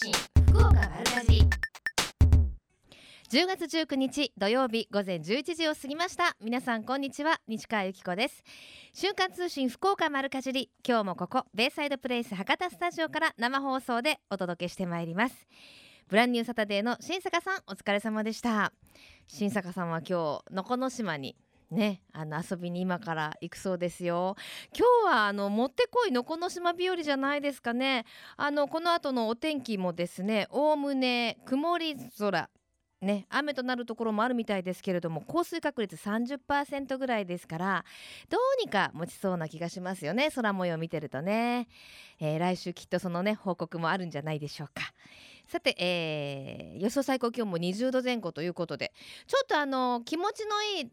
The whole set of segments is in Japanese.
信福岡丸かじ10月19日土曜日午前11時を過ぎました。皆さんこんにちは。西川由紀子です。瞬間通信福岡丸かじり今日もここベイサイドプレイス博多スタジオから生放送でお届けしてまいります。ブランニューサタデーの新坂さんお疲れ様でした。新坂さんは今日のこの島にね、あの遊びに今から行くそうですよ。今日はあのもってこいのこの島日和じゃないですかね。あのこの後のお天気もですね、おおむね曇り空。ね、雨となるところもあるみたいですけれども降水確率30%ぐらいですからどうにか持ちそうな気がしますよね空模様を見てるとね、えー、来週きっとそのね報告もあるんじゃないでしょうかさて、えー、予想最高気温も20度前後ということでちょっとあの気持ちのいい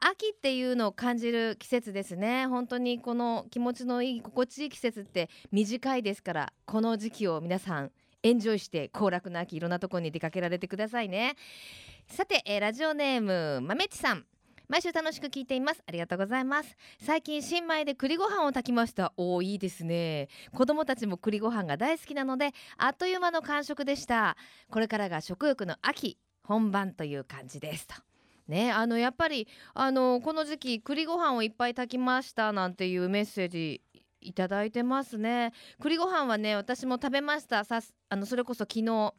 秋っていうのを感じる季節ですね。本当にこの気持ちのいい心地いい季節って短いですからこの時期を皆さんエンジョイして行楽の秋いろんなところに出かけられてくださいね。さて、えー、ラジオネームまめちさん。毎週楽しく聞いています。ありがとうございます。最近新米で栗ご飯を炊きました。おーいいですね。子供たちも栗ご飯が大好きなのであっという間の完食でした。これからが食欲の秋本番という感じですと。ねあのやっぱりあのこの時期栗ご飯をいっぱい炊きましたなんていうメッセージいただいてますね。栗ご飯はね私も食べました。さあのそれこそ昨日。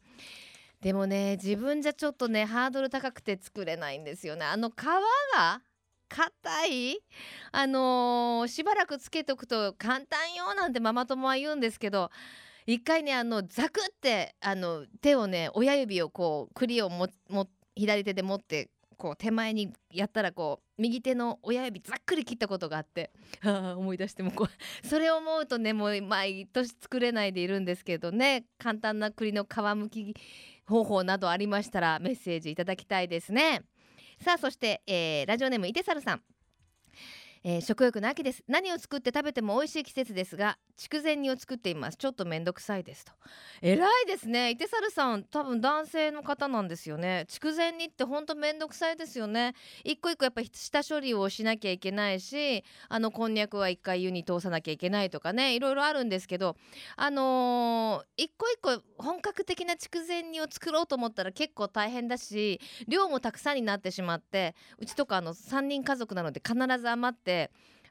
でもね自分じゃちょっとねハードル高くて作れないんですよね。あの皮が硬い？あのー、しばらくつけとくと簡単よなんてママ友は言うんですけど一回ねあのザクってあの手をね親指をこう栗をもも左手で持ってこう手前にやったらこう右手の親指ざっくり切ったことがあって 思い出してもこう それを思うとねもう毎年作れないでいるんですけどね簡単な栗の皮むき方法などありましたらメッセージいただきたいですね。さあそして、えー、ラジオネームいてさるさん。えー、食欲の秋です。何を作って食べても美味しい季節ですが筑前煮を作っています。ちょっとめんどくさいですと。偉いですね。いてさるさん多分男性の方なんですよね。筑前煮ってほんとめんどくさいですよね。一個一個やっぱ下処理をしなきゃいけないしあのこんにゃくは一回湯に通さなきゃいけないとかね。いろいろあるんですけどあのー、一個一個本格的な筑前煮を作ろうと思ったら結構大変だし量もたくさんになってしまってうちとかあの3人家族なので必ず余って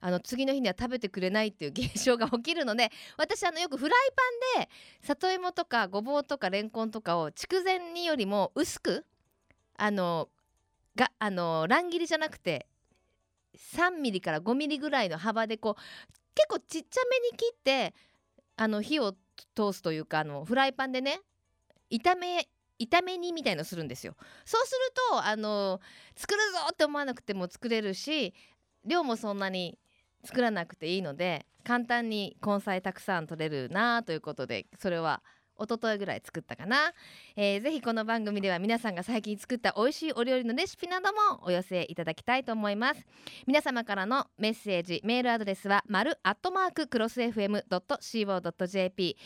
あの次の日には食べてくれないっていう現象が起きるので 私あのよくフライパンで里芋とかごぼうとかレンコンとかを筑前煮よりも薄くあのがあの乱切りじゃなくて3ミリから5ミリぐらいの幅でこう結構ちっちゃめに切ってあの火を通すというかあのフライパンでね炒め炒め煮みたいのするんですよ。そうするとあの作るぞって思わなくても作れるし量もそんなに作らなくていいので簡単に根菜たくさん取れるなということでそれは一昨日ぐらい作ったかな、えー、ぜひこの番組では皆さんが最近作った美味しいお料理のレシピなどもお寄せいただきたいと思います。皆様からのメッセージメールアドレスは丸アットマーククロス FM.co.jp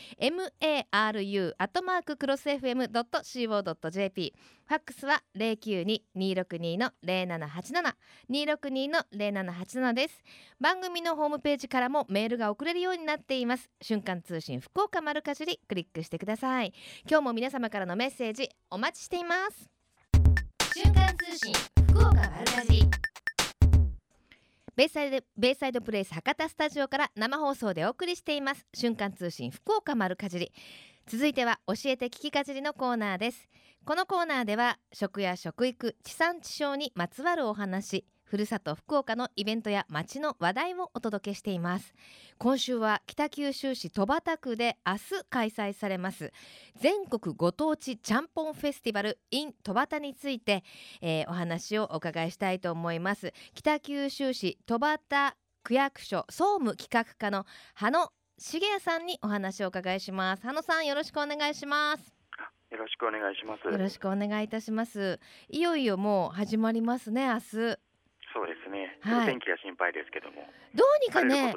maru アットマーククロス FM.co.jp ファックスは092-262の0787 262の0787です。番組のホームページからもメールが送れるようになっています。瞬間通信福岡丸かじりクリックしてください。今日も皆様からのメッセージお待ちしています。瞬間通信福岡丸かじり。ベイサイドベイサイドプレイス博多スタジオから生放送でお送りしています。瞬間通信福岡丸かじり続いては教えて聞きかじりのコーナーです。このコーナーでは食や食育地産地消にまつわるお話ふるさと福岡のイベントや街の話題をお届けしています。今週は北九州市戸畑区で明日開催されます全国ご当地ちゃんぽんフェスティバル in 戸畑について、えー、お話をお伺いしたいと思います。北九州市戸畑区役所総務企画課の羽野重也さんにお話をお伺いします。羽野さんよろしくお願いします。よろしくお願いします。よろしくお願いいたします。いよいよもう始まりますね明日。そうですね。はい、お天気が心配ですけども。どうにかね、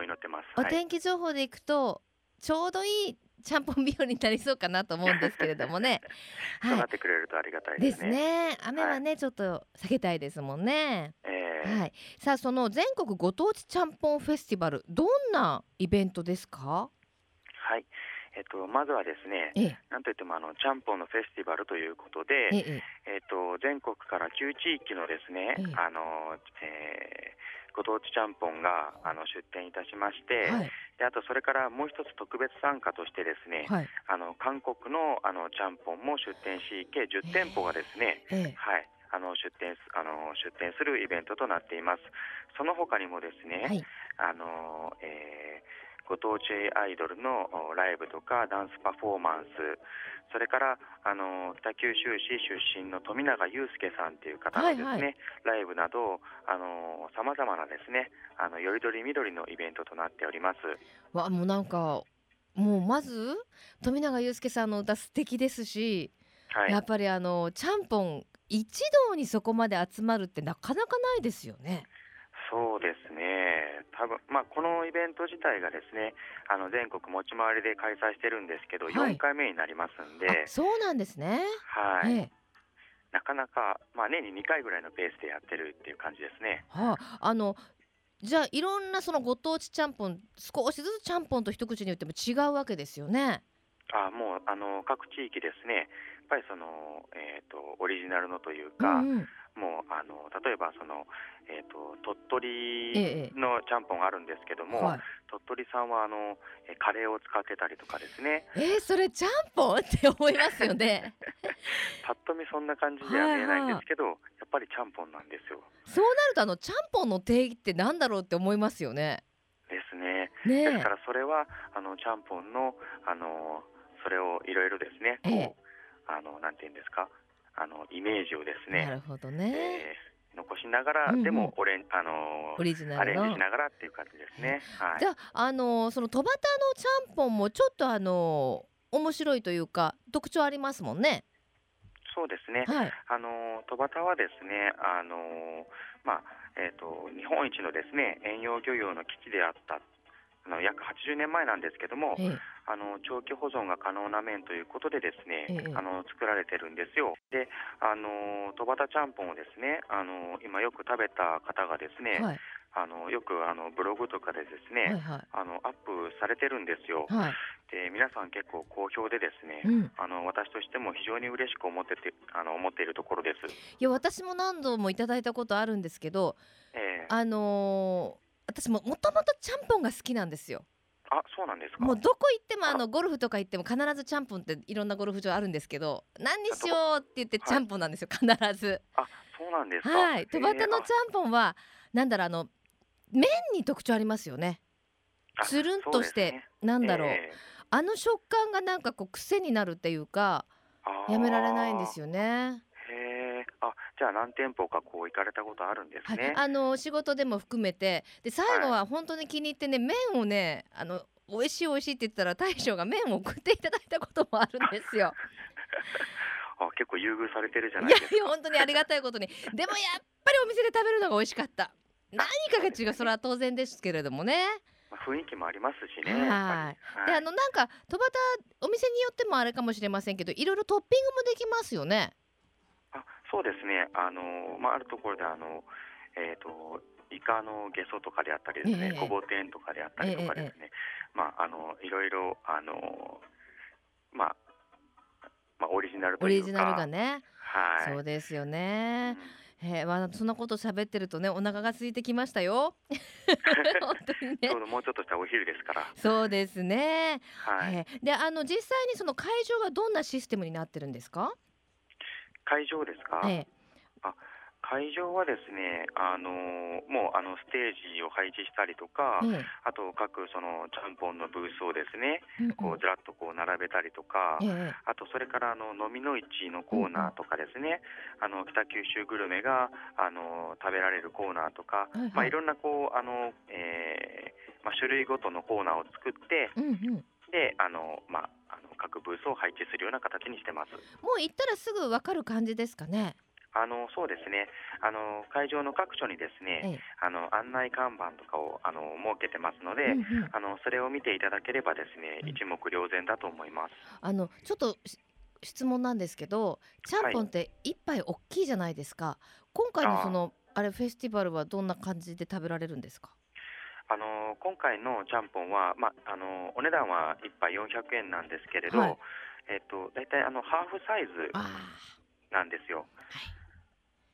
お天気情報でいくと、ちょうどいいちゃんぽん日和になりそうかなと思うんですけれどもね。はい、なってくれるとありがたいですね。ですね雨はね、はい、ちょっと避けたいですもんね。えー、はい。さあその全国ご当地ちゃんぽんフェスティバルどんなイベントですか？はい。えっと、まずはですね、ええなんといってもあのちゃんぽんのフェスティバルということで、えええっと、全国から9地域のですね、ええあのえーご当地ちゃんぽんがあの出店いたしまして、はいであとそれからもう一つ特別参加としてですね、はい。あの韓国のあのちゃんぽんも出店し計10店舗がですね、ええはい、あの出店すあの出店するイベントとなっています。その他にもですね、はい。あのえーご当地アイドルのおライブとかダンスパフォーマンス、それからあの北九州市出身の富永祐介さんという方のですね、はいはいライブなどあのさまざまなですねあのよりどりみどりのイベントとなっております。わもうなんかもうまず富永祐介さんの歌素敵ですし、はいやっぱりあのちゃんぽん一堂にそこまで集まるってなかなかないですよね。そうですね、多分まあ、このイベント自体がですねあの全国持ち回りで開催してるんですけど、はい。4回目になりますんで、あそうなんですね。はい。ええ。なかなか、まあ、年に2回ぐらいのペースでやってるっていう感じですね。はあ、あのじゃあいろんなそのご当地ちゃんぽん少しずつちゃんぽんと一口に言っても違うわけですよね。あもうあの各地域ですね、やっぱりその、えー、とオリジナルのといううか、んうん、もうあの例えばその、えー、と鳥ええ取のちゃんぽんがあるんですけども、はい、鳥取さんはあのえカレーを使ってたりとかですね、えー、それちゃんぽん？って思いますよね。ぱっと見そんな感じでは見えないんですけど、やっぱりちゃんぽんなんですよ。そうなるとあのちゃんぽんの定義ってなんだろうって思いますよね。ですね。ねえですからそれはあのちゃんぽんのあのそれをいろいろですね、こうええあのなんていうんですか、あのイメージをですね、なるほどね。えー残しながら、うんうんでもオレンあのオリジナアルのレンジしながらっていう感じですね。はいじ。ゃああのその戸端のちゃんぽんもちょっとあの面白いというか特徴ありますもんね。そうですね。はい。あの戸端はですね、あのまあえっ、と日本一のですね遠洋漁業の基地であった。あの約80年前なんですけども、ええあの長期保存が可能な麺ということでですね、ええあの作られてるんですよ。で、あの戸端ちゃんぽんをですね、あの今よく食べた方がですね、はいあのよくあのブログとかでですね、はいはあのアップされてるんですよ。いはい。で、皆さん結構好評でですね、うん。あの私としても非常に嬉しく思っててあの思っているところです。いや私も何度もいただいたことあるんですけど、ええあのー私ももともとちゃんぽんが好きなんですよ。あ、そうなんですか。もうどこ行ってもあのゴルフとか行っても必ずちゃんぽんっていろんなゴルフ場あるんですけど何にしようって言ってちゃんぽんなんですよ必ず。あ、そうなんですか。はい。戸端のええちゃんぽんはなんだろうあの麺に特徴ありますよね。あつるんとして、ねなんだろう、ええあの食感がなんかこう癖になるっていうかやめられないんですよね。じゃあ何店舗かこう行かれたことあるんですはいね。あの仕事でも含めてで最後は本当に気に入ってね麺をねあの美味しい美味しいって言ったら大将が麺を送っていただいたこともあるんですよ。あ、結構優遇されてるじゃないですか。いや本当にありがたいことにでもやっぱりお店で食べるのが美味しかった。何かが違うそれは当然ですけれどもね。まあ雰囲気もありますしね。はいではいあのなんか戸端お店によってもあれかもしれませんけどいろいろトッピングもできますよね。あ、そうですね。あのまああるところであのえっ、とイカのゲソとかであったりですね、ええごぼ天とかであったりとかですね。まああのいろいろあのまあまあオリジナルというか。オリジナルがね。はい。そうですようねん。えー、まあそんなこと喋ってるとねお腹が空いてきましたよ。本当にねちょう。どもうちょっとしたお昼ですから。そうですね。はい。えーであの実際にその会場はどんなシステムになってるんですか？会場ですか？え会場はですね、あのもうあのステージを配置したりとか、ええ。あと各そのちゃんぽんのブースをですね、えうんうん。こうずらっとこう並べたりとか、ええ。あとそれからあの飲みの市のコーナーとかですね、あの北九州グルメがあの食べられるコーナーとか、はいはい。まあいろんなこうあの、えーまあ種類ごとのコーナーを作って、うんうん。であのまああの各ブースを配置するような形にしてます。もう行ったらすぐわかる感じですかね？あのそうですね。あの会場の各所にですね、ええあの案内看板とかをあの設けてますので、うんうんあのそれを見ていただければですね、うん一目瞭然だと思います。あのちょっとし質問なんですけど、ちゃんぽんって一杯大きいじゃないですか。今回のそのあれフェスティバルはどんな感じで食べられるんですか？あの今回のちゃんぽんは、まあのお値段は1杯400円なんですけれど、はい。えっと大体あのハーフサイズあなんですよ。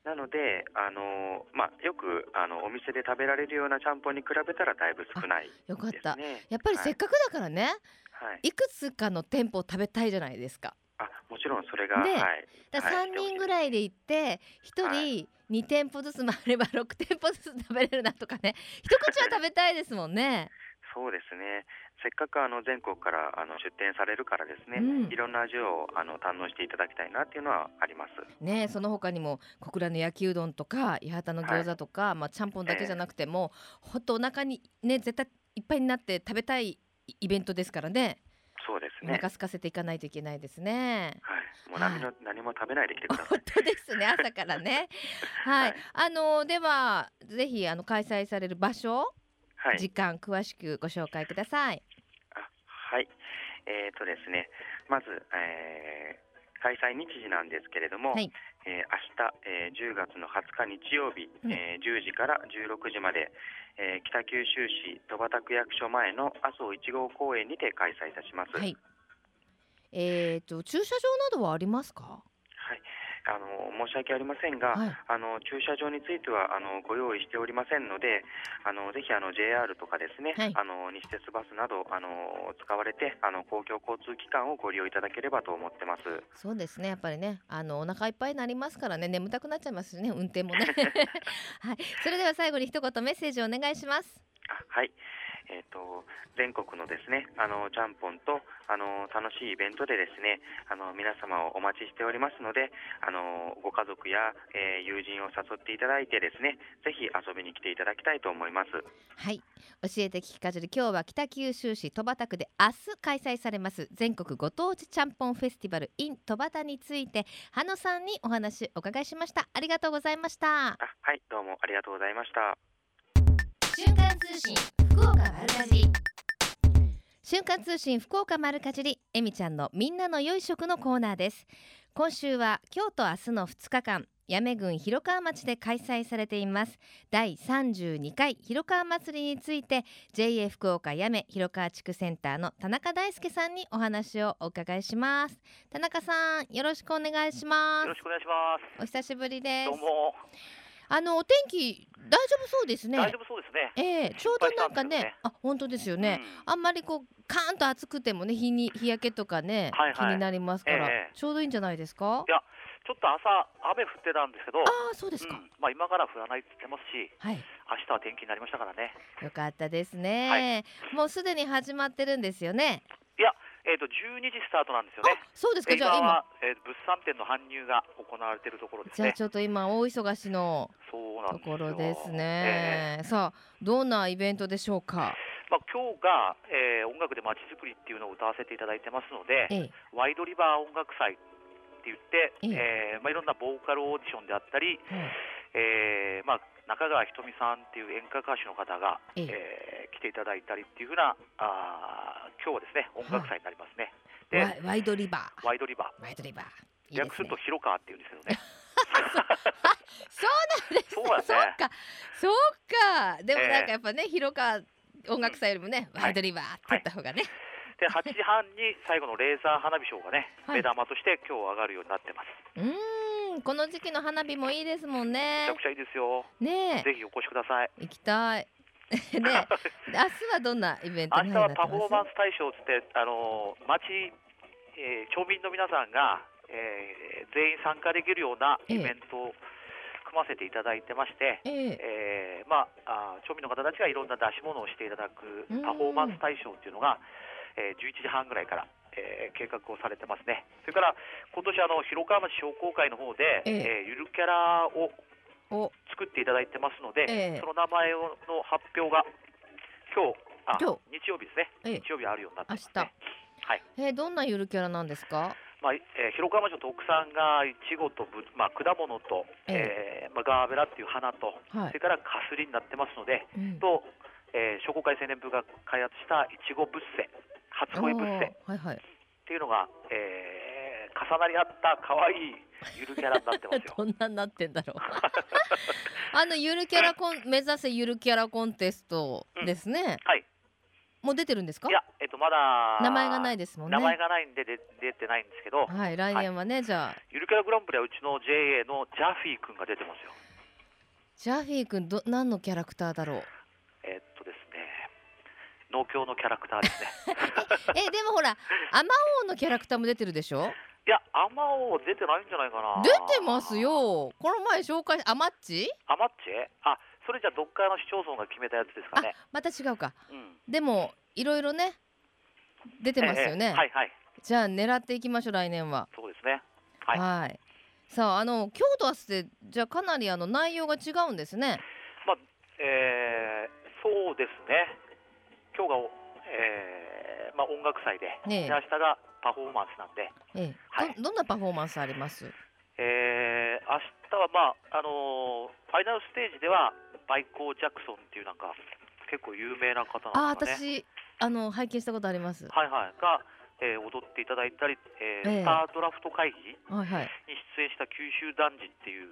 なので、あのまあ、よくあのお店で食べられるようなちゃんぽんに比べたらだいぶ少ないーよかった。ね。やっぱりせっかかくだからね、はい、い、くつかの店舗を食べたいじゃないですかちろんそれが、ねはい、だからはい3人ぐらいで行って1は人2店舗ずつ回れば 6店舗ずつ食べれるなとかね一口は食べたいですもんね。そうですね。せっかくあの全国からあの出店されるからですね、うん。いろんな味をあの堪能していただきたいなっていうのはあります。ねその他にも小倉の焼きうどんとか八幡の餃子とか、まあちゃんぽんだけじゃなくても、ほんとお腹にね絶対いっぱいになって食べたいイベントですからね。おそうですね。腹空かせていかないといけないですね。はい。もう何の、何も食べないで来てくださ本い。当ですね朝からね。はい、はいあのではぜひあの開催される場所、はい。時間詳しくご紹介ください。あはい。えっ、とですね、まず、えー開催日時なんですけれども、はいえー明日、えー10月の20日日曜日、うんえー10時から16時まで、えー北九州市戸畑区役所前の麻生1号公園にて開催いたします。はい。えっ、と駐車場などはありますか？はい、あの申し訳ありませんが、はいあの駐車場についてはあのご用意しておりませんので、あのぜひあの JR とかですね、はいあの西鉄バスなどあの使われてあの公共交通機関をご利用いただければと思ってます。そうですねやっぱりねあのお腹いっぱいになりますからね眠たくなっちゃいますしね運転もね。はい。それでは最後に一言メッセージをお願いします。あはい。えっ、と全国のですねあのちゃんぽんとあの楽しいイベントでですねあの皆様をお待ちしておりますのであのご家族や、えー友人を誘っていただいてですねぜひ遊びに来ていただきたいと思います。はい。教えて聞きかじり今日は北九州市戸畑区で明日開催されます全国ご当地ちゃんぽんフェスティバル in 戸畑について羽野さんにお話お伺いしました。ありがとうございました。あはいどうもありがとうございました。瞬間通信福岡丸かじり。瞬間通信福岡丸かじりえみちゃんのみんなの良い食のコーナーです。今週は今日と明日の2日間八女郡広川町で開催されています。第32回広川祭りについて JA 福岡八女広川地区センターの田中大輔さんにお話をお伺いします。田中さんよろしくお願いしまよろすしくお願いします。お久しぶりです。どうも、あのお天気大丈夫そうですね。大丈夫そうですね。ええちょうどなんかねね。あ本当ですよね、あんまりこうカーンと暑くてもね日に日焼けとかね、はいはい。気になりますから、ええ。ちょうどいいんじゃないですか？いやちょっと朝雨降ってたんですけど、ああそうですか、うんまあ今から降らないって言ってますし、はい。明日は天気になりましたからね。よかったですね、もうすでに始まってるんですよねと12時スタートなんですよあね。そうですかでじゃあ今は、えー物産展の搬入が行われているところですね。じゃあちょっと今大忙しの。ところですえね、さあどんなイベントでしょうか？えまあ今日が、えー音楽でまちづくりっていうのを歌わせていただいてますので、ええワイドリバー音楽祭って言って、ええーまあいろんなボーカルオーディションであったり、はいえーまあ、中川ひとみさんっていう演歌歌手の方が、ええ。えー来ていただいたりっていうふうなあー今日はですね音楽祭になりますね。でワイワイドリバー。ワイドリバワイドリバー。略すると広川っていうんですけどね。そうなんです。ね。そうか。そうか。でもええなんかやっぱね、広川音楽祭よりもね、はい。ワイドリバーって言った方がね、で8時半に最後のレーザー花火ショーがね、はい目玉として今日上がるようになってます。うーんこの時期の花火もいいですもんねめちゃくちゃいいですよ。ねぜひお越しください。え行きたい ね明日はどんなイベントに明日はパフォーマンス大賞つってあのー町、えー町民の皆さんが、えー全員参加できるようなイベントを組ませていただいてまして。えええーまあ、あー町民の方たちがいろんな出し物をしていただくうんパフォーマンス大賞っていうのが、えー11時半ぐらいから、えー計画をされてますね。それから今年あの広川町商工会の方で、ええ。えーゆるキャラをお。作っていただいてますので、ええ。その名前をの発表が今日あ今日。曜日ですね、ええ。日曜日あるようになってます明ね。はい。えーどんなゆるキャラなんですか？まあえー広川町の特産がいちごとぶ、まあ、果物と、ええ。ーまあ、ガーベラっていう花と、はい。それからカスリになってますので、うん。と、えー、商工会青年部が開発したいちごブッセ初恋ブッセ。っおーはいはい。ていうのが、えー重なり合った可愛いゆるキャラになってますよ。どんなになってんだろう。あのゆるキャラコン目指せゆるキャラコンテストですね、はい。もう出てるんですか？いや、えっと、まだ名前がないですもんね。名前がないんでで出てないんですけど、はい来年はね、じゃあ。ゆるキャラグランプリはうちの JA のジャフィー君が出てますよ。ジャフィー君ど何のキャラクターだろう？農協のキャラクターですね。えでもほらアマオのキャラクターも出てるでしょ？いや、アマオ出てないんじゃないかな。出てます。よこの前紹介アマッチ？アマッチ？あ、それじゃどっかの市町村が決めたやつですかね。また違うかうん。でもいろいろね出てますよね、ええはいはい。じゃあ狙っていきましょう来年はそうですね。はい。はいさああの今日と明日でじゃあかなりあの内容が違うんですねえーそうですね。今日がお、えーまあ、音楽祭で、ねえ。で明日がパフォーマンスなんで、ええ。はい。どどんなパフォーマンスあります？えー明日は、まああのーファイナルステージではバイコー・ジャクソンっていうなんか結構有名な方あなんですかね。私あの拝見したことあります。はいはい、が、えー踊っていただいたり、えーええ。スタードラフト会議に出演した九州男児っていう、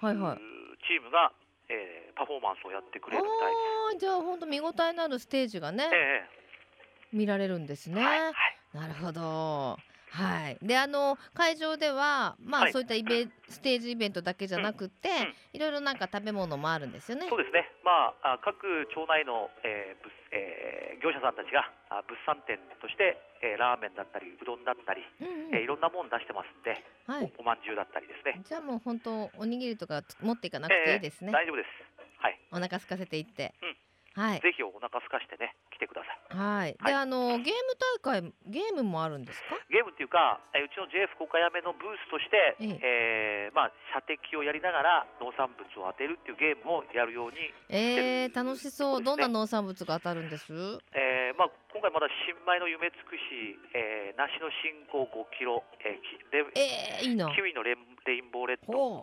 はいはい。チームが、えーパフォーマンスをやってくれるみたいです。じゃあ本当見応えのあるステージがねえ見られるんですね、えはいはい。なるほど。はい。であの会場ではまあ、はい。そういったイベステージイベントだけじゃなくって、んいろいろなんか食べ物もあるんですよね。そうですね、まあ、あ各町内の、えー物えー業者さんたちがあ物産展として、えーラーメンだったり、うどんだったり、うんうん。えーいろんなもん出してますんで、はい。おおまんじゅうだったりですね、じゃあもう本当おにぎりとか持っていかなくていいですね、大丈夫です。はい、お腹空かせていって、うん。はい。ぜひお腹空かしてね、来てください。はい。はい。であのゲーム大会ゲームもあるんですか？ゲームっていうか、えーうちの J 福岡やめのブースとして、ええ。ーまあ、射的をやりながら農産物を当てるっていうゲームをやるように、えー、楽しそう。ね。どんな農産物が当たるんです？えーまあ、今回まだ新米の夢尽くし、えー、梨の信号5キロ、えーきレえー、いいな。キウイのレンレインボーレッド、ほ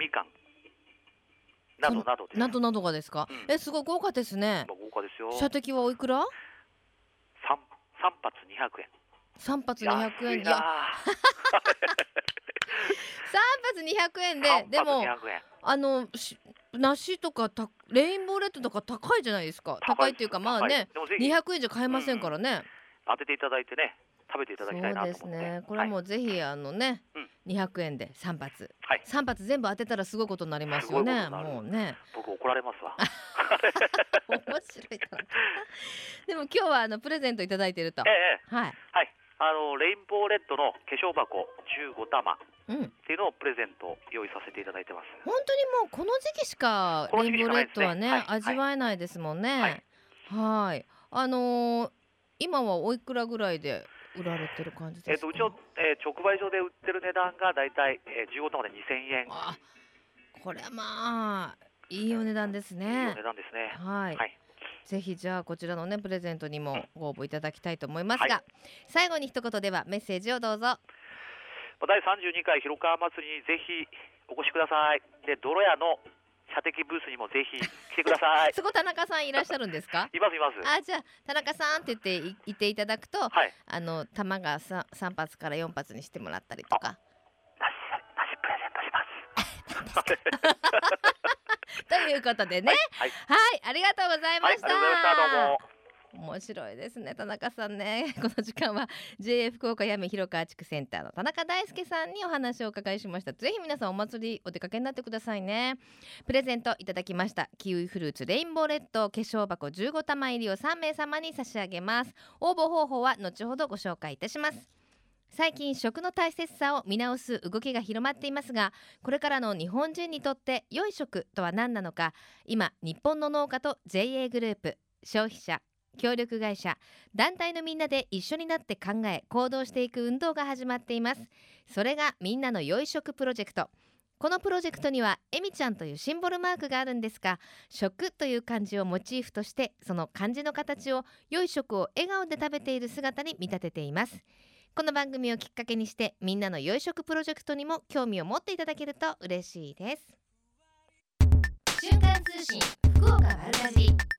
みかんなどなどなどなどがですか、うん。えすごい豪華ですね。まあ豪華ですよ。射的はおいくら？三三発200円。三発200円安いいやな。三発200円ででも200円。あのし梨とかたレインボーレッドとか高いじゃないですか。高いっていうかまあ高ねでもぜひ。200円じゃ買えませんからね、当てていただいてね、食べていただきたいなそうですと思って。ねこれはもうぜひあのね、うん。200円で3発。はい、3発全部当てたらすごいことになりますよね。もうね。僕怒られますわ。面白い。なでも今日はあのプレゼントいただいてると。ええはい。はい。あのレインボーレッドの化粧箱15玉っうん。ていうのをプレゼント用意させていただいてます。本当にもうこの時期しかレインボーレッドはねねはい。味わえないですもんね。はい。はい。あのー今はおいくらぐらいで売られてる感じですか？えっとうちの、えー直売所で売ってる値段がだいたい、えー、15玉で2000円。あこれはまあいいお値段ですいいねお値段ですね。はい、はいぜひじゃあこちらのねプレゼントにもご応募いただきたいと思いますが、は最後に一言ではメッセージをどうぞまあ第32回広川祭りにぜひお越しください。で、泥屋の射的ブースにもぜひ来てください。そこ田中さんいらっしゃるんですか？いますいます。あじゃあ田中さんって言っていていただくとはい。あの弾が 3, 3発から4発にしてもらったりとかなし、なしプレゼントします。ということでねはい。はい、ありがとうございました、がとうござい。面白いですね田中さんね。この時間は JA 福岡やめ広川地区センターの田中大輔さんにお話をお伺いしました。ぜひ皆さんお祭りお出かけになってくださいね。プレゼントいただきました。キウイフルーツレインボーレッド。化粧箱15玉入りを3名様に差し上げます。応募方法は後ほどご紹介いたします。最近食の大切さを見直す動きが広まっていますがこれからの日本人にとって良い食とは何なのか。今日本の農家と JA グループ。消費者協力会社団体のみんなで一緒になって考え行動していく運動が始まっています。それがみんなの良い食プロジェクト。このプロジェクトにはえみちゃんというシンボルマークがあるんですが食という漢字をモチーフとしてその漢字の形を良い食を笑顔で食べている姿に見立てています。この番組をきっかけにしてみんなの良い食プロジェクトにも興味を持っていただけると嬉しいです。瞬間通信福岡丸かじ。り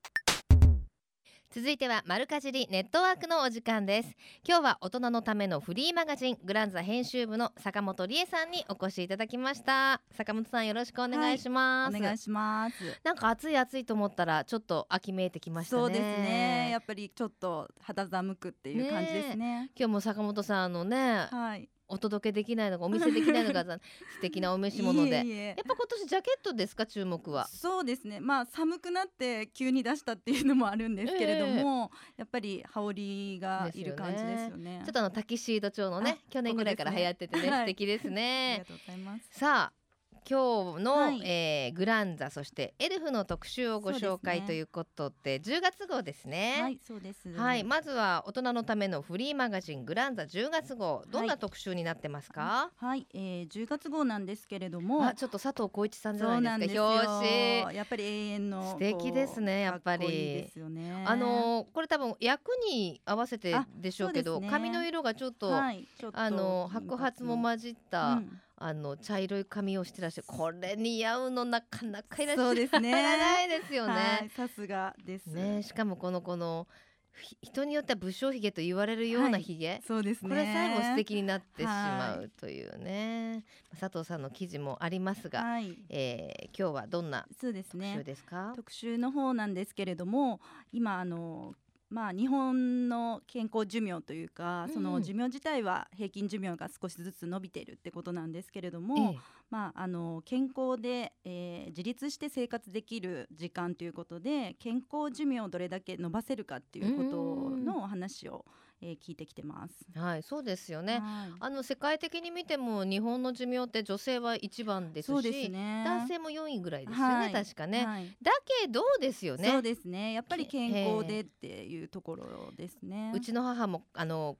続いては丸かじりネットワークのお時間です今日は大人のためのフリーマガジングランザ編集部の坂本理恵さんにお越しいただきました坂本さんよろしくお願いします、お願いします。なんか暑い暑いと思ったらちょっと秋めいてきましたねそうですね。やっぱりちょっと肌寒くっていう感じですね。今日も坂本さんのねはい。お届けできないのかお見せできないのか 素敵なお召し物で。いえいえ。やっぱ今年ジャケットですか？注目はそうですね。まあ寒くなって急に出したっていうのもあるんですけれども、やっぱり羽織がいる感じですよね。ちょっとあのタキシード調のねあ去年ぐらいから流行っててねここですね素敵ですありねがとうございます。さあ今日の、はい。えーグランザそしてエルフの特集をご紹介ということで10月号ですね。はい、そうです。はい、まずは大人のためのフリーマガジングランザ10月号どんな特集になってますか、はい、えー、10月号なんですけれども、あちょっと佐藤浩一さんじゃなですないんですよ。か表紙。やっぱり永遠の素敵ですねやっぱり。ですよね。あのーこれ多分役に合わせてあでしょうけどね。髪の色がちょっと、はい、っとあの白髪も混じった、うんあの茶色い髪をしてらっしゃるこれ似合うのなかなかいらっしゃそうですね ないですよはいね。、さすがです。ねしかもこのこのひ人によっては武将髭と言われるようなはい髭、そうですね。これさえも素敵になってしまはうというね、佐藤さんの記事もありますが、はい、えー今日はどんな特集ね。ですか、特集の方なんですけれども、今あのまあ日本の健康寿命というか、そうん。の寿命自体は平均寿命が少しずつ伸びているってことなんですけれども、ええ。まああの健康で、えー自立して生活できる時間ということで、健康寿命をどれだけ伸ばせるかっていうことのお話を、えー聞いてきてます。はいそうですよね、はいあの世界的に見ても日本の寿命って女性は一番ですしね。男性も4位ぐらいですよね、はい確かね、はいだけどですよねそうですね。やっぱり健へ康でっていうところですね。うちの母もあの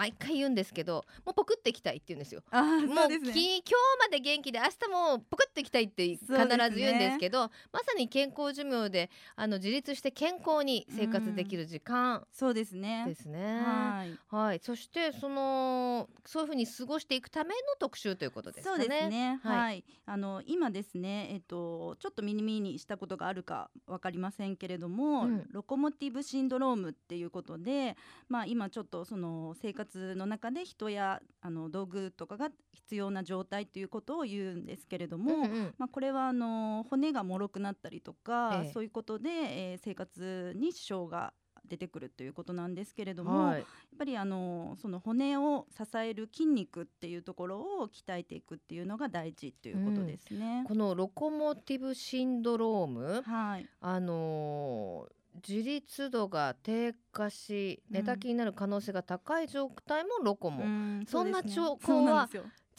毎回言うんですけどもうポクっていきたいって言うんですよ。あーもそううですね。き今日まで元気で明日もポクっていきたいって必ず言うんですけどまさに健康寿命であの自立して健康に生活できる時間そうですね。ですね。はい。はい、そしてそのそういうふうに過ごしていくための特集ということですかね。そうですね。はいはい。あの今ですね、えっとちょっと耳にしたことがあるかわかりませんけれども、うんロコモティブシンドロームっていうことで、まあ今ちょっとその生活の中で人やあの道具とかが必要な状態ということを言うんですけれども。うんうんまあ、これはあの骨が脆くなったりとか、ええそういうことで、えー生活に支障が出てくるということなんですけれども、はいやっぱりあのその骨を支える筋肉っていうところを鍛えていくっていうのが大事ということですね。このロコモティブシンドローム、はい、あのー自立度が低下しうん寝たきりになる可能性が高い状態もロコモ、うんそんな兆候は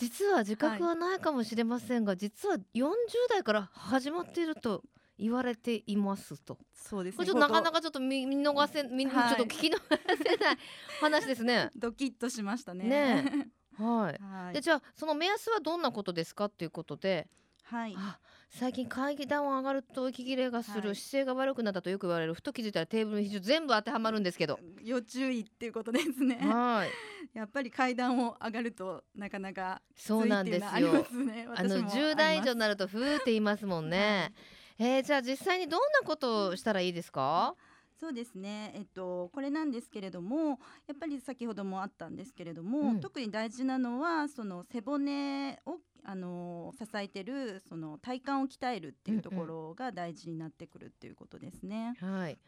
実は自覚はないかもしれませんが、実は40代から始まっていると言われていますと。そうですね。ちょっとなかなかかちょっと見見逃せ見、はいちょっと聞き逃せない話ですね。ドキッとしましたね。ねはい。はいでじゃあその目安はどんなことですかっていうことで、はい。あ最近階段を上がると息切れがする、はい姿勢が悪くなったとよく言われるふと気づいたらテーブルの肘全部当てはまるんですけど。要注意っていうことですね。はい。やっぱり階段を上がるとなかなかそうなんですよありますね。あの私も10代以上になるとふーって言いますもんね。えー、じゃあ実際にどんなことをしたらいいですか？そうですね、えっと、これなんですけれどもやっぱり先ほどもあったんですけれども、うん特に大事なのはその背骨をあの支えてるその体幹を鍛えるっていうところが大事になってくるっていうことですね。はい。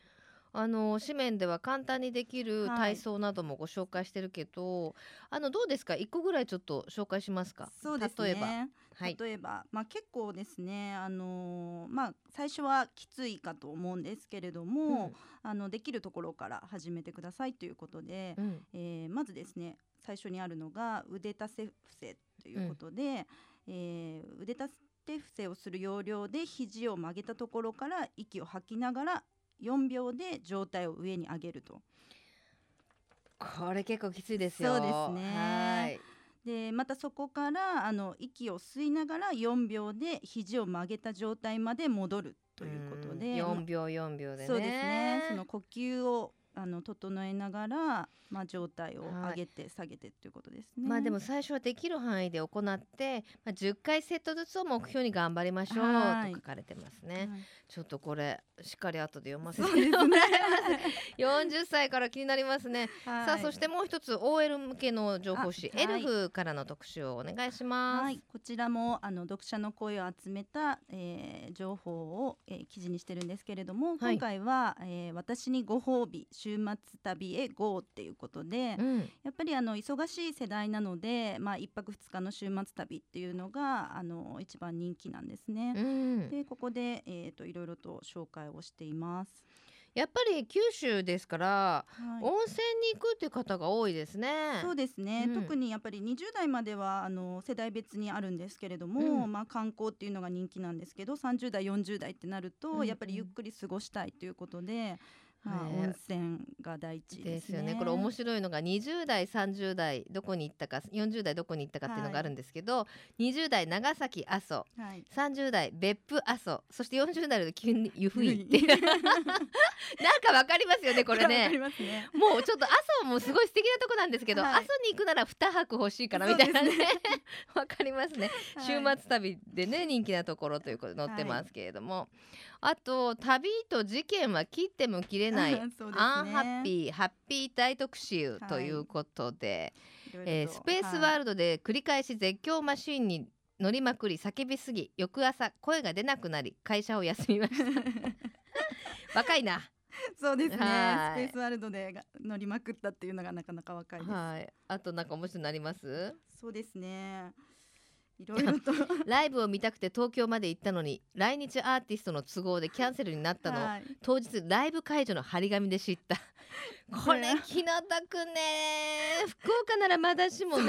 あの紙面では簡単にできるはい体操などもご紹介してるけど、あのどうですか？一個ぐらいちょっと紹介しますか？そうです例えば、ねはい。例えば、まあ、結構ですね、あのーまあ、最初はきついかと思うんですけれども、あのできるところから始めてくださいということで、うん、うん、えーまずですね最初にあるのが腕立て伏せということで、えー腕立て伏せをする要領で肘を曲げたところから息を吐きながら4秒で上体を上に上げると。これ結構きついですよ。そうですねはい。でまたそこからあの息を吸いながら4秒で肘を曲げた状態まで戻るということで、四秒四秒でね。そうですねその呼吸をあの整えながら、まあ、状態を上げて下げてっていうことですね。まあでも最初はできる範囲で行って、まあ、10回セットずつを目標に頑張りましょうはいと書かれてますね。はいちょっとこれしっかり後で読ませてそうですね。40歳から気になりますね。はいさあそしてもう一つ OL 向けの情報誌、エルフからの特集をお願いします。はい、こちらもあの読者の声を集めた、えー情報を、えー記事にしてるんですけれども、はい今回は、えー私にご褒美週末旅へ GO っていうことで、うん、やっぱりあの忙しい世代なので、まあ一泊二日の週末旅っていうのがあの一番人気なんですね。うん、でここでえっ、といろいろと紹介をしています。やっぱり九州ですから、はい。温泉に行くっていう方が多いですね。そうですね、うん。特にやっぱり20代まではあの世代別にあるんですけれども、うん。まあ、観光っていうのが人気なんですけど30代40代ってなると、やっぱりゆっくり過ごしたいということで、まあ、はい温泉が第一でね。ですすよね。これ面白いのが20代30代どこに行ったか40代どこに行ったかっていうのがあるんですけど、20代長崎阿蘇はい。30代別府阿蘇そして40代で急に湯布院っていう なんかわかりますよねこれね。ね。もうちょっと阿蘇もすごい素敵なとこなんですけど、はい。阿蘇に行くなら2泊欲しいかなみたいなね。わかりますね。週はい。末旅でね人気なところということで載ってますけれども、あと旅と事件は切っても切れない ね。アンハッピーハッピー大特集ということで、い。ろいえースペースワーはいルドで繰り返し絶叫マシンに乗りまくり叫びすぎ翌朝声が出なくなり会社を休みました。若いな そうですね。スペはいースワールドでが乗りまくったっていうのがなかなか若いです。はい。あとなんか面白いのあります？そうですねいろいろと。ライブを見たくて東京まで行ったのに来日アーティストの都合でキャンセルになったの。をはい。当日ライブ会場の張り紙で知った。これね気の毒ね。福岡ならまだしもね。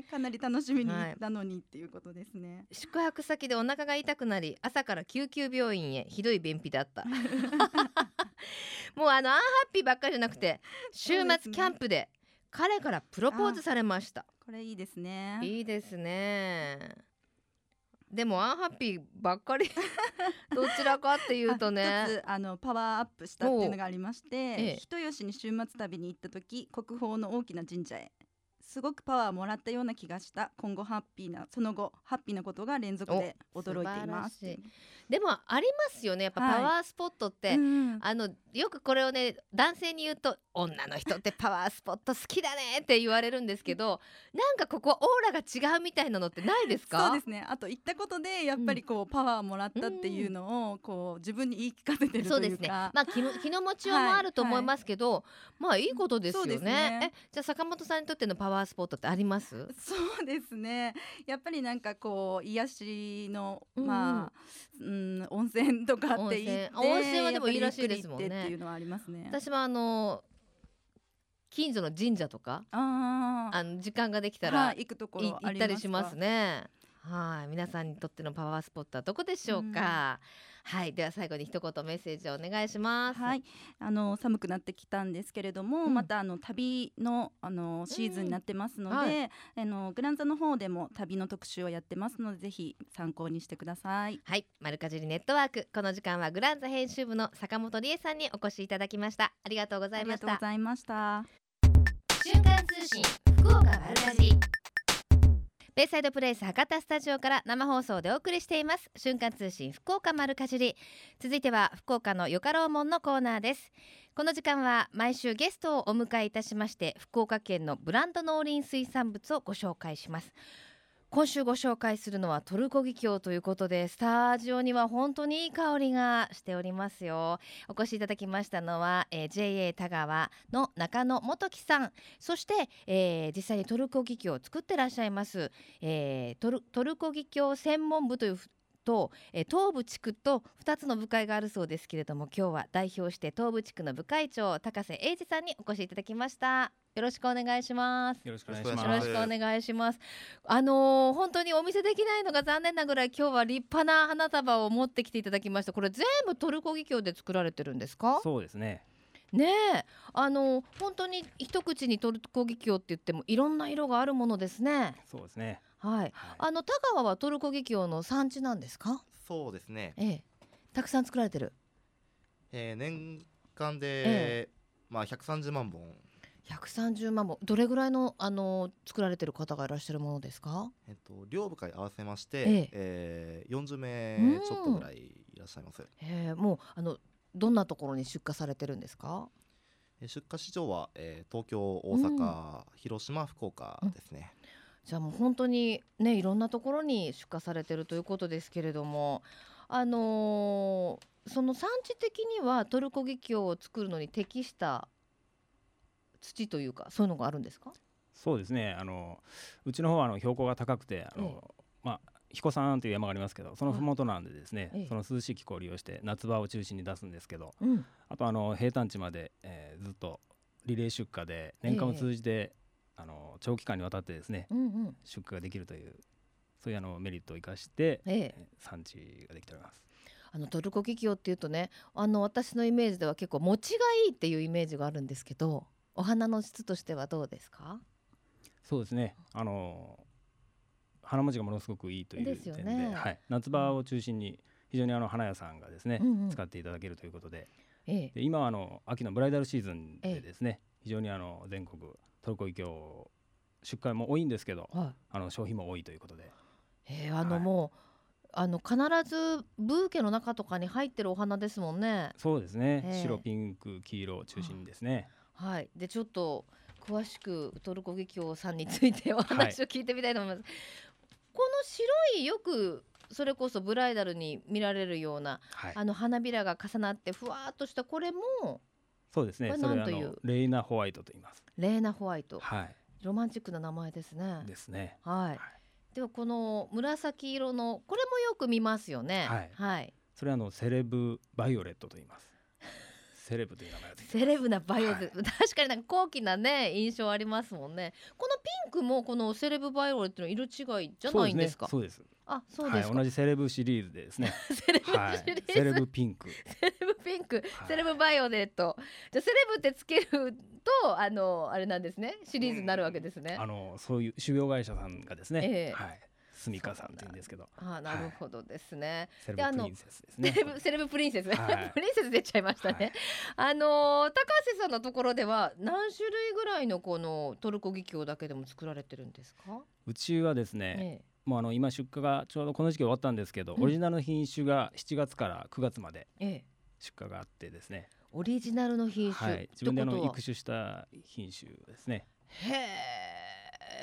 ね。かなり楽しみに行ったのにっていうことですね。宿泊先でお腹が痛くなり朝から救急病院へひどい便秘だった。もうあのアンハッピーばっかりじゃなくて週末キャンプで彼からプロポーズされました。これいいですね。いいですね。でもアンハッピーばっかり。どちらかっていうとあねあのパワーアップしたっていうのがありまして、ええ。人吉に週末旅に行った時国宝の大きな神社へすごくパワーもらったような気がした。今後ハッピーなその後ハッピーなことが連続で驚いています。でもありますよね。やっぱはい。パワースポットって、うんあのよくこれをね男性に言うと女の人ってパワースポット好きだねって言われるんですけどなんかここオーラが違うみたいなのってないですか？そうですね。あと行ったことでやっぱりこう、パワーもらったっていうのをこう自分に言い聞かせてるそうですね。まあ気の気の持ちようもあると思いますけど、まあいいことですよね。ね。えじゃあ坂本さんにとってのパワースポットってあります？そうですね。やっぱりなんかこう癒しの、うんうん。まあ、うん、温泉とかって言温泉。はでもいいらしいですもんね。やっていうのはありますね。私もあの近所の神社とかああの時間ができたあ、ら、はい、行くとこいろあ行ったりしりますかますね。はい、皆さんにとってのパワースポットはどこでしょうか？はい、では最後に一言メッセージをお願いします。はい、あの寒くなってきたんですけれども、うんまたあの旅のあのシーズンになってますので、うんはいあのグランザの方でも旅の特集をやってますのでぜひ参考にしてください。はい、マルカジリネットワーク、この時間はグランザ編集部の坂本理恵さんにお越しいただきました。ありがとうござありがいました。とうございました。瞬間通信福岡丸かじりベイサイドプレイス博多スタジオから生放送でお送りしています。瞬間通信福岡丸かじり。続いては福岡のよかろうもんのコーナーです。この時間は毎週ゲストをお迎えいたしまして福岡県のブランド農林水産物をご紹介します。今週ご紹介するのはトルコギキョウということでスタジオには本当にいい香りがしておりますよ。お越しいただきましたのは、えー JA 田川の中野元樹さん。そして、えー実際にトルコギキョウを作ってらっしゃいますえートルトルコギキョウ専門部というと、えー東部地区と2つの部会があるそうですけれども今日は代表して東部地区の部会長高瀬英二さんにお越しいただきました。よろしくお願いします。よろしくお願いしよます。よろしくお願いします。あのー本当にお見せできないのが残念なぐらい今日は立派な花束を持ってきていただきました。これ全部トルコギキョウで作られてるんですか？そうですね。ねえ。あのー本当に一口にトルコギキョウって言ってもいろんな色があるものですね。そうですね。はい。はい。あの田川はトルコギキョウの産地なんですか？そうですね、ええ、たくさん作られてる。えー年間えでまあ130万本。130万本。どれぐらいのあの作られてる方がいらっしゃるものですか？えっと両部会合わせまして、ええ。えー、40うん名ちょっとぐらいいらっしゃいます。へえもうあのどんなところに出荷されてるんですか？えー出荷市場は、えー、東京、大阪、広島、福岡ですね。じゃあもう本当にねいろんなところに出荷されてるということですけれどもあのーその産地的にはトルコギキョウを作るのに適した土というかそういうのがあるんですか？そうですね。あのうちの方はあの標高が高くてあの、まあ彦山という山がありますけどその麓なんでですね、ええ。その涼しい気候を利用して夏場を中心に出すんですけどうん。あとあの平坦地まで、えーずっとリレー出荷で年間を通じて、あの長期間にわたってですねうんうん。出荷ができるというそういうあのメリットを生かして、ええ。えー産地ができております。あのトルコギキョウっていうとねあの私のイメージでは結構餅がいいっていうイメージがあるんですけどお花の質としてはどうですか？そうですね。あの花持ちがものすごくいいという点でねはい、夏場を中心に非常にあの花屋さんがですね、うんうん。使っていただけるということで。ええ。で今はあの秋のブライダルシーズンええでですね、非常にあの全国トルコギキョウ出荷も多いんですけどはい。あの消費も多いということで。えー、あのはい。もう、あの必ずブーケの中とかに入ってるお花ですもんね。そうですね、ええ。白ピンク黄色を中心にですね。はい。でちょっと詳しくトルコギキョウさんについてお話を聞いてみたいと思います。この白いよくそれこそブライダルに見られるようなはい。あの花びらが重なってふわーっとしたこれもそうですねこれなんという？のレイナホワイトと言いますレーナホワイト。はいロマンチックな名前ですね。ですねはい。ではこの紫色のこれもよく見ますよね。はいはい。それはあのセレブバイオレットと言いますセレブという名前がついてセレブなバイオはい。レット、確かになんか高貴なね印象ありますもんね。このピンクもこのセレブバイオレットの色違いじゃないんですか？そうですねあそそううですはい、同じセレブシリーズでですね。セレブシリはいーズ、セレブピンク。セレブピンク、はい。セレブバイオレット。じゃあセレブってつけるとあのあれなんですね。シリーズになるわけですね、あのそういう種苗会社さんがですね、ええ。はい、スミカさんって言うんですけど、あなるほどですね、セレブプリンセスですね。セレブプリンセス、はい。プリンセス出ちゃいましたね、はい。あのー高橋さんのところでは何種類ぐらいのこのトルコギキョウだけでも作られてるんですか、うちはですね、えもうあの今出荷がちょうどこの時期終わったんですけど、うんオリジナルの品種が7月から9月までええ。え出荷があってですね、オリジナルの品種、はい、自分であの育種した品種ですね。へえ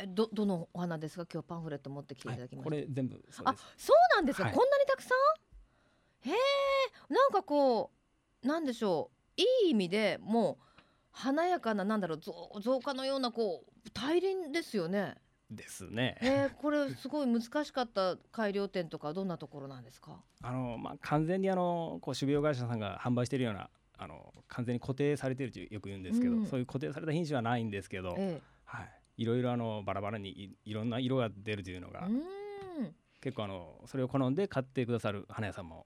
どどのお花ですか？今日パンフレット持ってきていただきました、これ全部そうあです。そうなんですか、はい。こんなにたくさんへえなんかこうなんでしょういい意味でもう華やかななんだろう増増加のようなこう大輪ですよね。ですね。へえこれすごい難しかった改良点とかどんなところなんですか？あのまあ完全にあのこう種苗会社さんが販売しているようなあの完全に固定されているとよく言うんですけど、うん。そういう固定された品種はないんですけど、え。はい、いろいろあのバラバラにいいろんな色が出るというのが、結構あのそれを好んで買ってくださる花屋さんも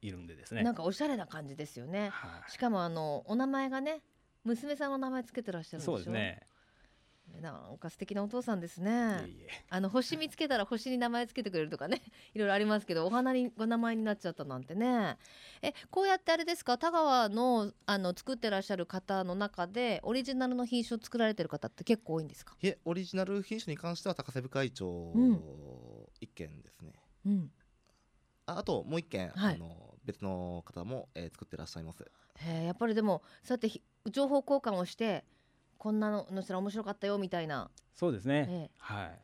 いるんでですね。んなんかおしゃれな感じですよねはいしかもあのお名前がね娘さんの名前つけてらっしゃるんでしょそうですね。なんか素敵なお父さんですね。いえいえ。あの星見つけたら星に名前つけてくれるとかね いろいろありますけどお花にご名前になっちゃったなんてね。えこうやってあれですか？田川のあの作ってらっしゃる方の中でオリジナルの品種を作られてる方って結構多いんですか、いえオリジナル品種に関しては高瀬部会長うん。一件ですね、うん、ああともう一件、はい。あの別の方も、えー作ってらっしゃいます。へえやっぱりでもそうやってひ情報交換をしてこんなののしたら面白かったよみたいな、そうですね。ええ。はい。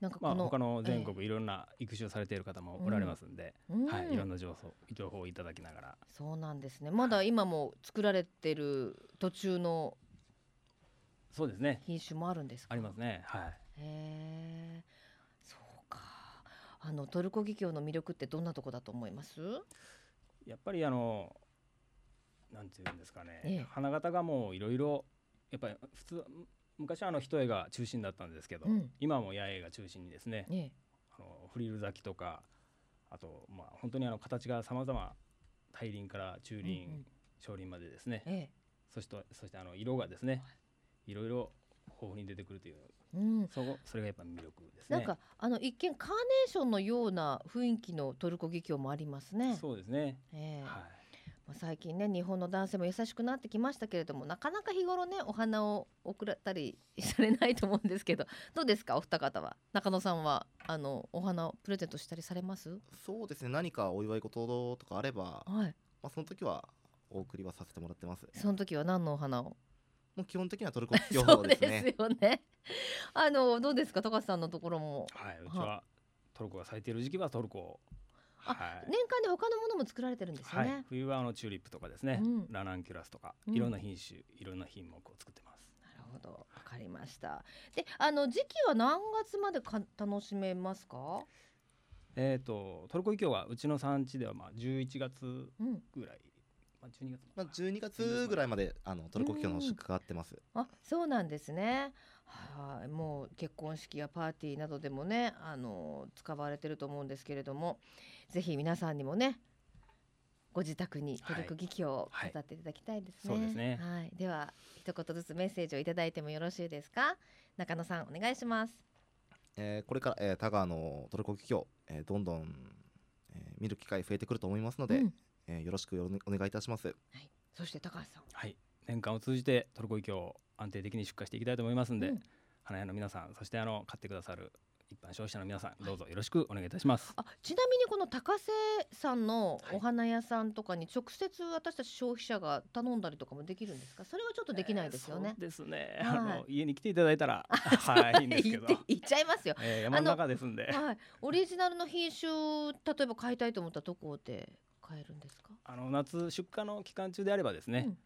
なんかこの、まあ他の全国いろんな育種をされている方もおられますんで、うん。はい、いろんな情報情報をいただきながら、そうなんですね。まだ今も作られてる途中のそうですね。品種もあるんですか？ありますね。はい。へえ。そうか。あのトルコギキョウの魅力ってどんなとこだと思います？やっぱりあのなんていうんですかね、ええ。花形がもういろいろやっぱり普通昔はあの一重が中心だったんですけど、うん今はもう八重が中心にですね、えあのフリル咲きとかあとまあ本当にあの形が様々大輪から中輪、うんうん小輪までですね、ええそしてそしてあの色がですね、いろいろ豊富に出てくるというえうんそこそれがやっぱ魅力ですね。なんかあの一見カーネーションのような雰囲気のトルコギキョウもありますね。そうですね。ええはい。まあ最近ね日本の男性も優しくなってきましたけれどもなかなか日頃ねお花を送ったりされないと思うんですけど どうですかお二方は？中野さんはあのお花をプレゼントしたりされます？そうですね何かお祝い事とかあれば、まはい。あ、その時はお送りはさせてもらってます。その時は何のお花を？もう基本的にはトルコ企業 そうでですね。すよね。あのどうですか高橋さんのところも。はい、うちはトルコが咲いている時期はトルコはい。年間で他のものも作られてるんですよはい。ね、、冬はあのチューリップとかですね、うん。ラナンキュラスとか、うん。いろんな品種、いろんな品目を作ってます。なるほど。わかりました。であの時期は何月までか楽しめますか？えっ、とトルコイキョウはうちの産地ではまあ11月うん。ぐらい、まあ12月まあ、12月ぐらいまであのトルコ企業の出荷があってます。あそうなんですね。はい。もう結婚式やパーティーなどでもねあの使われてると思うんですけれどもぜひ皆さんにもねご自宅にトルコギキョウをはい飾っていただきたいですね、そうですね。はい、では一言ずつメッセージをいただいてもよろしいですか？中野さんお願いします。えーこれから、えー、田川のトルコ企業、えーどんどん、えー見る機会増えてくると思いますので、うん。えーよろしくお,、お願いいたします。はい、そして高橋さん。はい、年間を通じてトルコイキョウを安定的に出荷していきたいと思いますんで、うん。花屋の皆さん、そしてあの買ってくださる一般消費者の皆さん、どうぞよろしくお願いいたします。あちなみにこの高瀬さんのお花屋さんとかに直接私たち消費者が頼んだりとかもできるんですか？それはちょっとできないですよね。えー、ですね。はい。あの家に来ていただいたら、はい、いいんですけど。言っ。て言っちゃいますよ。えー、山の中ですんで。はい、オリジナルの品種例えば買いたいと思ったらどこで買えるんですか？あの夏出荷の期間中であればですね、うん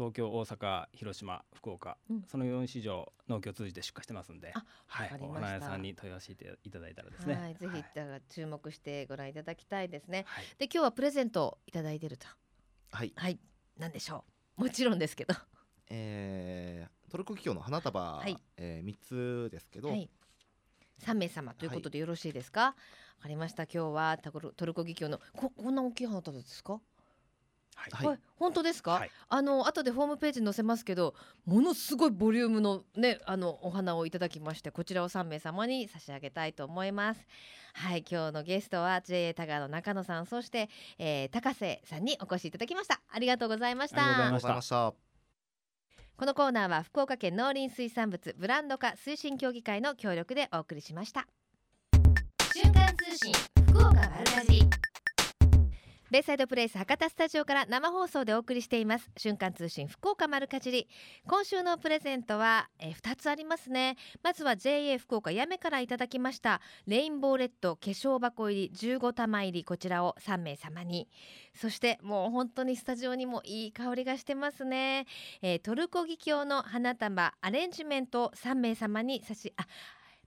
東京大阪広島福岡、うんその4市場農協通じて出荷してますんであはいお花屋さんに問い合わせていただいたらですねはい、ぜひ注目してご覧いただきたいですね。はいで今日はプレゼントをいただいてると。はい、はい、なんでしょう？もちろんですけど。えートルコ企業の花束、はいえー3つですけど、はい。三名様ということでよろしいですか？わ、かりました。今日はトルトルコギキョウのここんな大きい花束ですか？はいはいはい、本当ですか？はいあの後でホームページに載せますけど、ものすごいボリュームのねあのお花をいただきまして、こちらを3名様に差し上げたいと思います。はい、今日のゲストは JA 田川の中野さん、そして、えー、高瀬さんにお越しいただきました。ありがとうございましたま。ありがとうございました。このコーナーは福岡県農林水産物ブランド化推進協議会の協力でお送りしました。瞬間通信福岡丸かじりベイサイドプレイス博多スタジオから生放送でお送りしています。瞬間通信福岡丸かじり。今週のプレゼントは、え、2つありますね。まずは JA 福岡やめからいただきました。レインボーレッド化粧箱入り15玉入りこちらを3名様に。そしてもう本当にスタジオにもいい香りがしてますね、えートルコギキョウの花束アレンジメントを3名様に差しあ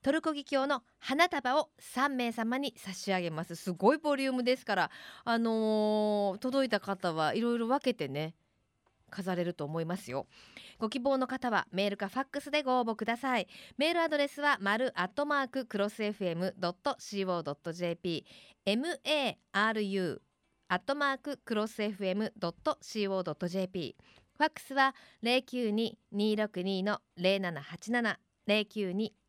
トルコギキョウの花束を3名様に差し上げます。すごいボリュームですからあのー届いた方はいろいろ分けてね飾れると思いますよ。ご希望の方はメールかファックスでご応募ください。メールアドレスは丸アットマーククロス FM.co.jp maru アットマーククロス FM.co.jp ファックスは092-262の0787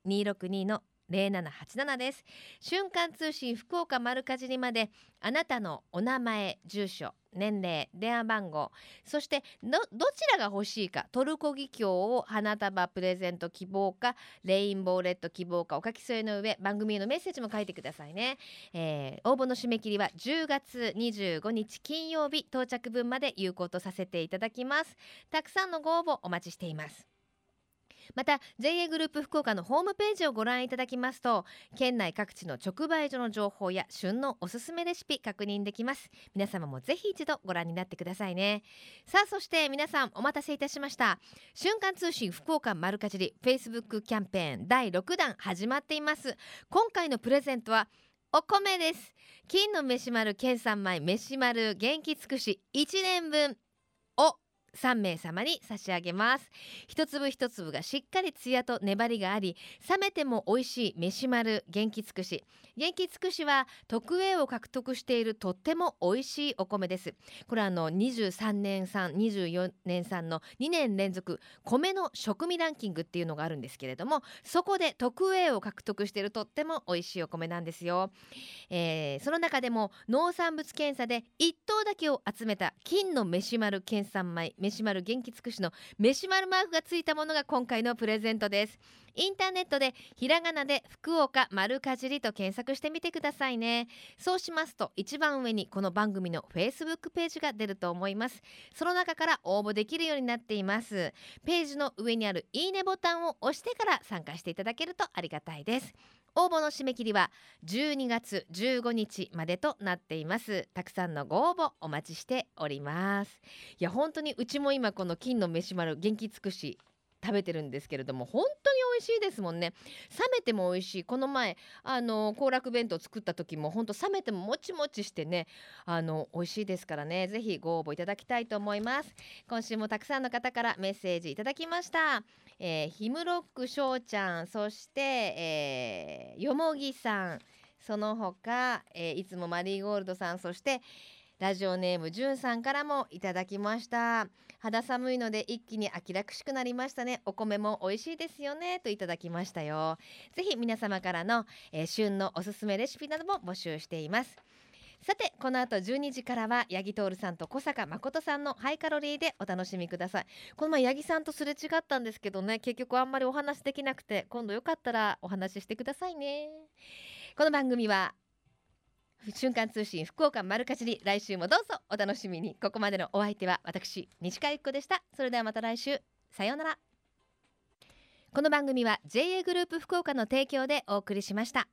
092-262の0787です。瞬間通信福岡丸かじりまであなたのお名前住所年齢電話番号そしてどどちらが欲しいかトルコギキョウを花束プレゼント希望かレインボーレッド希望かお書き添えの上番組へのメッセージも書いてくださいね、えー応募の締め切りは10月25日金曜日到着分まで有効とさせていただきます。たくさんのご応募お待ちしています。また JA グループ福岡のホームページをご覧いただきますと県内各地の直売所の情報や旬のおすすめレシピ確認できます。皆様もぜひ一度ご覧になってくださいね。さあそして皆さんお待たせいたしました。瞬間通信福岡丸かじり Facebook キャンペーン第6弾始まっています。今回のプレゼントはお米です。金の飯丸県産米飯丸元気尽くし1年分。3名様に差し上げます。一粒一粒がしっかりツヤと粘りがあり冷めても美味しい飯丸元気尽くし。元気尽くしは特 A を獲得しているとっても美味しいお米です。これはあの23年産24年産の2年連続米の食味ランキングっていうのがあるんですけれどもそこで特 A を獲得しているとっても美味しいお米なんですよ、えーその中でも農産物検査で1等だけを集めた金の飯丸県産米飯丸元気尽くしの飯丸マークがついたものが今回のプレゼントです。インターネットでひらがなで福岡丸かじりと検索してみてくださいね。そうしますと一番上にこの番組の Facebook ページが出ると思います。その中から応募できるようになっています。ページの上にあるいいねボタンを押してから参加していただけるとありがたいです。応募の締め切りは12月15日までとなっています。たくさんのご応募お待ちしております。いや本当にうちも今この金の飯丸元気尽くし食べてるんですけれども本当に美味しいですもんね。冷めても美味しい。この前あの行楽弁当作った時も本当冷めてももちもちしてねあの美味しいですからね。ぜひご応募いただきたいと思います。今週もたくさんの方からメッセージいただきました。えー、ヒムロックしょうちゃんそして、えー、よもぎさんその他、えーいつもマリーゴールドさんそしてラジオネームじゅんさんからもいただきました。肌寒いので一気に秋らしくなりましたね。お米も美味しいですよねといただきましたよ。ぜひ皆様からの、えー旬のおすすめレシピなども募集しています。さてこの後12時からは八木徹さんと小坂誠さんのハイカロリーでお楽しみください。この前八木さんとすれ違ったんですけどね結局あんまりお話できなくて今度よかったらお話ししてくださいね。この番組は瞬間通信福岡丸かじり来週もどうぞお楽しみに。ここまでのお相手は私西川由紀子でした。それではまた来週。さようなら。この番組は JA グループ福岡の提供でお送りしました。